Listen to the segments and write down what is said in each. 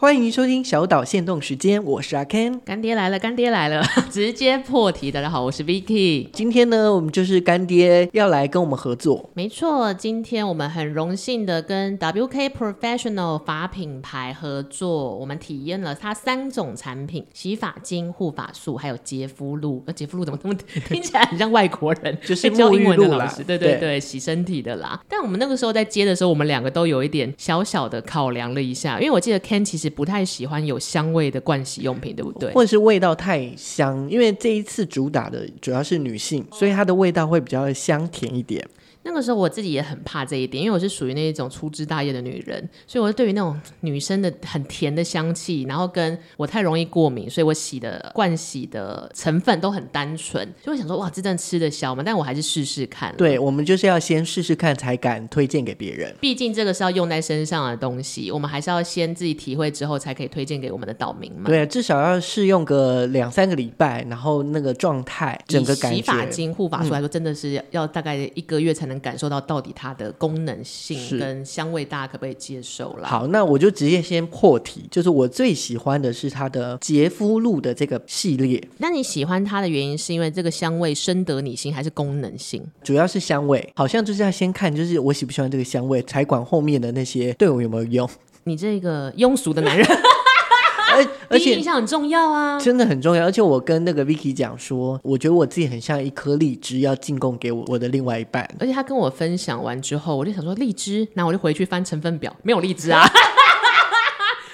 欢迎收听小岛限动时间，我是阿 Ken，干爹来了，干爹来了，直接破题。大家好，我是 Vicky。今天呢，我们就是干爹要来跟我们合作。没错，今天我们很荣幸的跟 WK Professional 法品牌合作，我们体验了它三种产品：洗发精、护发素，还有洁肤露。呃，洁肤露怎么这么听起来很像外国人？就是 教英文的老师，对对对，对，洗身体的啦。但我们那个时候在接的时候，我们两个都有一点小小的考量了一下，因为我记得 Ken 其实。不太喜欢有香味的盥洗用品，对不对？或者是味道太香，因为这一次主打的主要是女性，所以它的味道会比较香甜一点。那个时候我自己也很怕这一点，因为我是属于那种粗枝大叶的女人，所以我对于那种女生的很甜的香气，然后跟我太容易过敏，所以我洗的灌洗的成分都很单纯，就会想说哇，这阵吃得消吗？但我还是试试看。对，我们就是要先试试看，才敢推荐给别人。毕竟这个是要用在身上的东西，我们还是要先自己体会之后，才可以推荐给我们的岛民嘛。对，至少要试用个两三个礼拜，然后那个状态，整个感觉。洗发精、护发素来说，真的是要大概一个月才能感受到到底它的功能性跟香味，大家可不可以接受啦？好，那我就直接先破题，就是我最喜欢的是它的洁肤露的这个系列。那你喜欢它的原因是因为这个香味深得你心，还是功能性？主要是香味，好像就是要先看，就是我喜不喜欢这个香味，才管后面的那些对我有没有用。你这个庸俗的男人。而且印象很重要啊，真的很重要。而且我跟那个 Vicky 讲说，我觉得我自己很像一颗荔枝，要进贡给我我的另外一半。而且他跟我分享完之后，我就想说荔枝，那我就回去翻成分表，没有荔枝啊。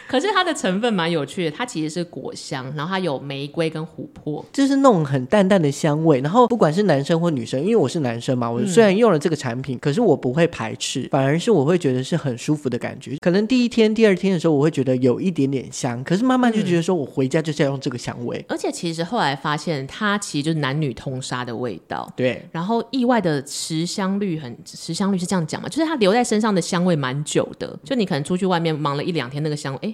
可是它的成分蛮有趣的，它其实是果香，然后它有玫瑰跟琥珀，就是那种很淡淡的香味。然后不管是男生或女生，因为我是男生嘛，我虽然用了这个产品，嗯、可是我不会排斥，反而是我会觉得是很舒服的感觉。可能第一天、第二天的时候，我会觉得有一点点香，可是慢慢就觉得说我回家就是要用这个香味。嗯、而且其实后来发现，它其实就是男女通杀的味道。对，然后意外的持香率很，持香率是这样讲嘛，就是它留在身上的香味蛮久的。就你可能出去外面忙了一两天，那个香味，哎。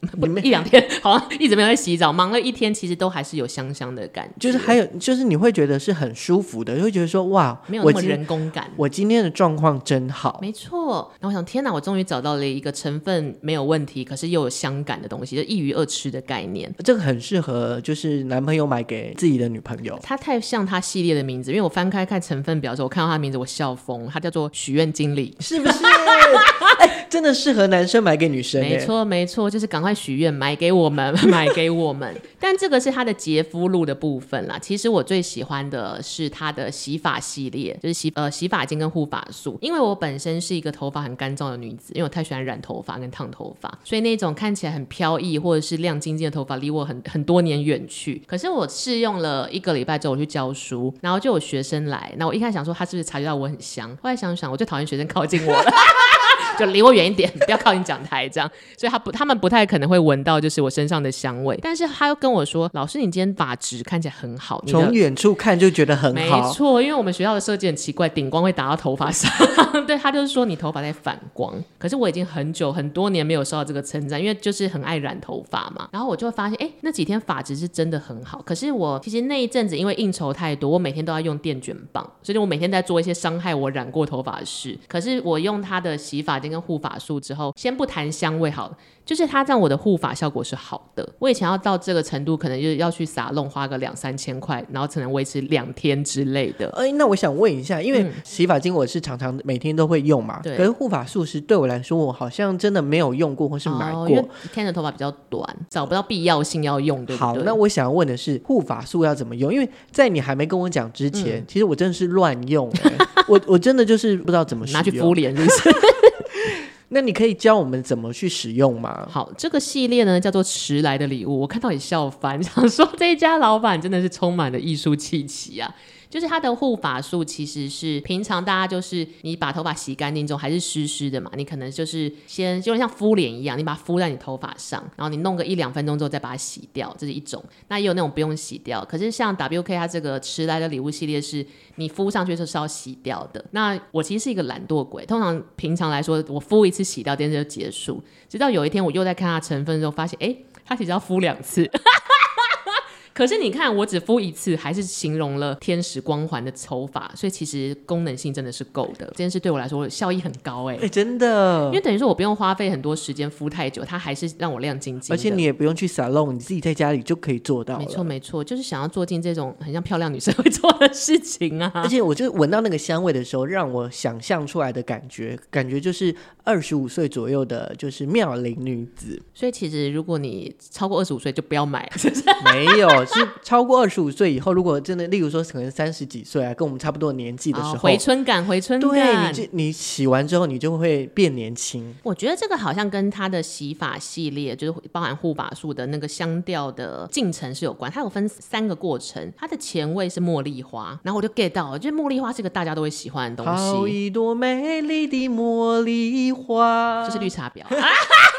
不一两天，好像一直没有在洗澡，忙了一天，其实都还是有香香的感觉。就是还有，就是你会觉得是很舒服的，你会觉得说哇，没有那么人工感。我今天的状况真好，没错。然后我想，天哪，我终于找到了一个成分没有问题，可是又有香感的东西，就一鱼二吃的概念。这个很适合，就是男朋友买给自己的女朋友。它太像它系列的名字，因为我翻开看成分表的时候，我看到它的名字，我笑疯。它叫做许愿经理，是不是？哎，真的适合男生买给女生。没错，没错，就是赶快许愿买给我们，买给我们。但这个是它的洁肤露的部分啦。其实我最喜欢的是它的洗发系列，就是洗呃洗发精跟护发素。因为我本身是一个头发很干燥的女子，因为我太喜欢染头发跟烫头发，所以那种看起来很飘逸或者是亮晶晶的头发离我很很多年远去。可是我试用了一个礼拜之后，我去教书，然后就有学生来，那我一开始想说他是不是察觉到我很香，后来想想我最讨厌学生靠近我了。就离我远一点，不要靠近讲台，这样，所以他不，他们不太可能会闻到就是我身上的香味。但是他又跟我说：“老师，你今天发质看起来很好。”从远处看就觉得很好。没错，因为我们学校的设计很奇怪，顶光会打到头发上。对，他就是说你头发在反光。可是我已经很久很多年没有受到这个称赞，因为就是很爱染头发嘛。然后我就会发现，哎，那几天发质是真的很好。可是我其实那一阵子因为应酬太多，我每天都要用电卷棒，所以我每天在做一些伤害我染过头发的事。可是我用它的洗发精跟护发素。之后，先不谈香味好了，就是它让我的护发效果是好的。我以前要到这个程度，可能就是要去撒弄，花个两三千块，然后才能维持两天之类的。哎，那我想问一下，因为洗发精我是常常每天都会用嘛，对、嗯。可是护发素是对我来说，我好像真的没有用过或是买过。天的头发比较短，找不到必要性要用，对不对？好，那我想要问的是，护发素要怎么用？因为在你还没跟我讲之前，嗯、其实我真的是乱用、欸，我我真的就是不知道怎么拿去敷脸，是不是？那你可以教我们怎么去使用吗？好，这个系列呢叫做迟来的礼物，我看到也笑翻，想说这家老板真的是充满了艺术气息啊。就是它的护发素其实是平常大家就是你把头发洗干净之后还是湿湿的嘛，你可能就是先就像敷脸一样，你把它敷在你头发上，然后你弄个一两分钟之后再把它洗掉，这是一种。那也有那种不用洗掉，可是像 WK 它这个迟来的礼物系列是你敷上去就是要洗掉的。那我其实是一个懒惰鬼，通常平常来说我敷一次洗掉，电视就结束。直到有一天我又在看它成分的时候，发现哎，它其实要敷两次。可是你看，我只敷一次，还是形容了天使光环的抽法，所以其实功能性真的是够的。这件事对我来说效益很高哎、欸，哎、欸，真的，因为等于说我不用花费很多时间敷太久，它还是让我亮晶晶。而且你也不用去 salon，你自己在家里就可以做到。没错没错，就是想要做进这种很像漂亮女生会做的事情啊。而且我就闻到那个香味的时候，让我想象出来的感觉，感觉就是二十五岁左右的，就是妙龄女子。所以其实如果你超过二十五岁，就不要买。没有，是超过二十五岁以后，如果真的，例如说可能三十几岁啊，跟我们差不多年纪的时候，哦、回春感，回春感。对，你这你洗完之后，你就会变年轻。我觉得这个好像跟它的洗发系列，就是包含护发素的那个香调的进程是有关。它有分三个过程，它的前味是茉莉花，然后我就 get 到了，就是茉莉花是个大家都会喜欢的东西。好一朵美丽的茉莉花，这是绿茶婊。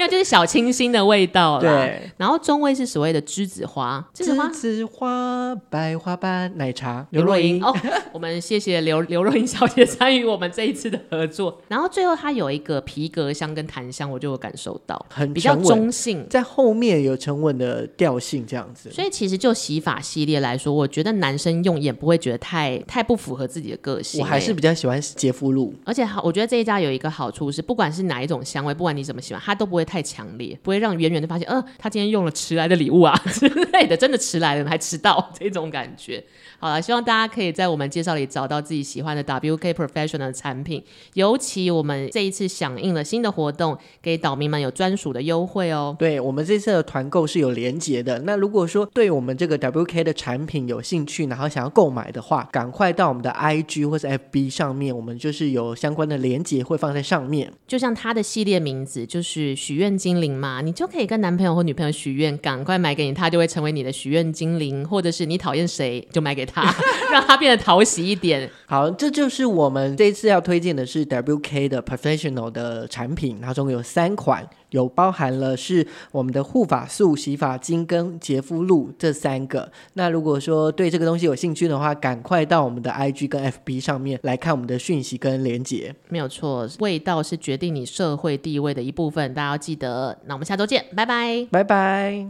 没有，就是小清新的味道啦。对，然后中味是所谓的栀子花，栀子花，栀子花，白花瓣奶茶。刘若英哦，我们谢谢刘刘若英小姐参与我们这一次的合作。然后最后它有一个皮革香跟檀香，我就有感受到，很比较中性，在后面有沉稳的调性这样子。所以其实就洗发系列来说，我觉得男生用也不会觉得太太不符合自己的个性。我还是比较喜欢洁肤露，而且好，我觉得这一家有一个好处是，不管是哪一种香味，不管你怎么喜欢，它都不会太强烈，不会让远远的发现，呃，他今天用了迟来的礼物啊 之类的，真的迟来了还迟到这种感觉。好了，希望大家可以在我们介绍里找到自己喜欢的 WK Professional 的产品，尤其我们这一次响应了新的活动，给岛民们有专属的优惠哦。对，我们这次的团购是有连结的，那如果说对我们这个 WK 的产品有兴趣，然后想要购买的话，赶快到我们的 IG 或者 FB 上面，我们就是有相关的连结会放在上面。就像它的系列名字就是许愿精灵嘛，你就可以跟男朋友或女朋友许愿，赶快买给你，他就会成为你的许愿精灵，或者是你讨厌谁就买给他。让他变得讨喜一点。好，这就是我们这一次要推荐的是 WK 的 Professional 的产品，它总共有三款，有包含了是我们的护发素、洗发精跟洁肤露这三个。那如果说对这个东西有兴趣的话，赶快到我们的 IG 跟 FB 上面来看我们的讯息跟连接。没有错，味道是决定你社会地位的一部分，大家要记得。那我们下周见，拜拜，拜拜。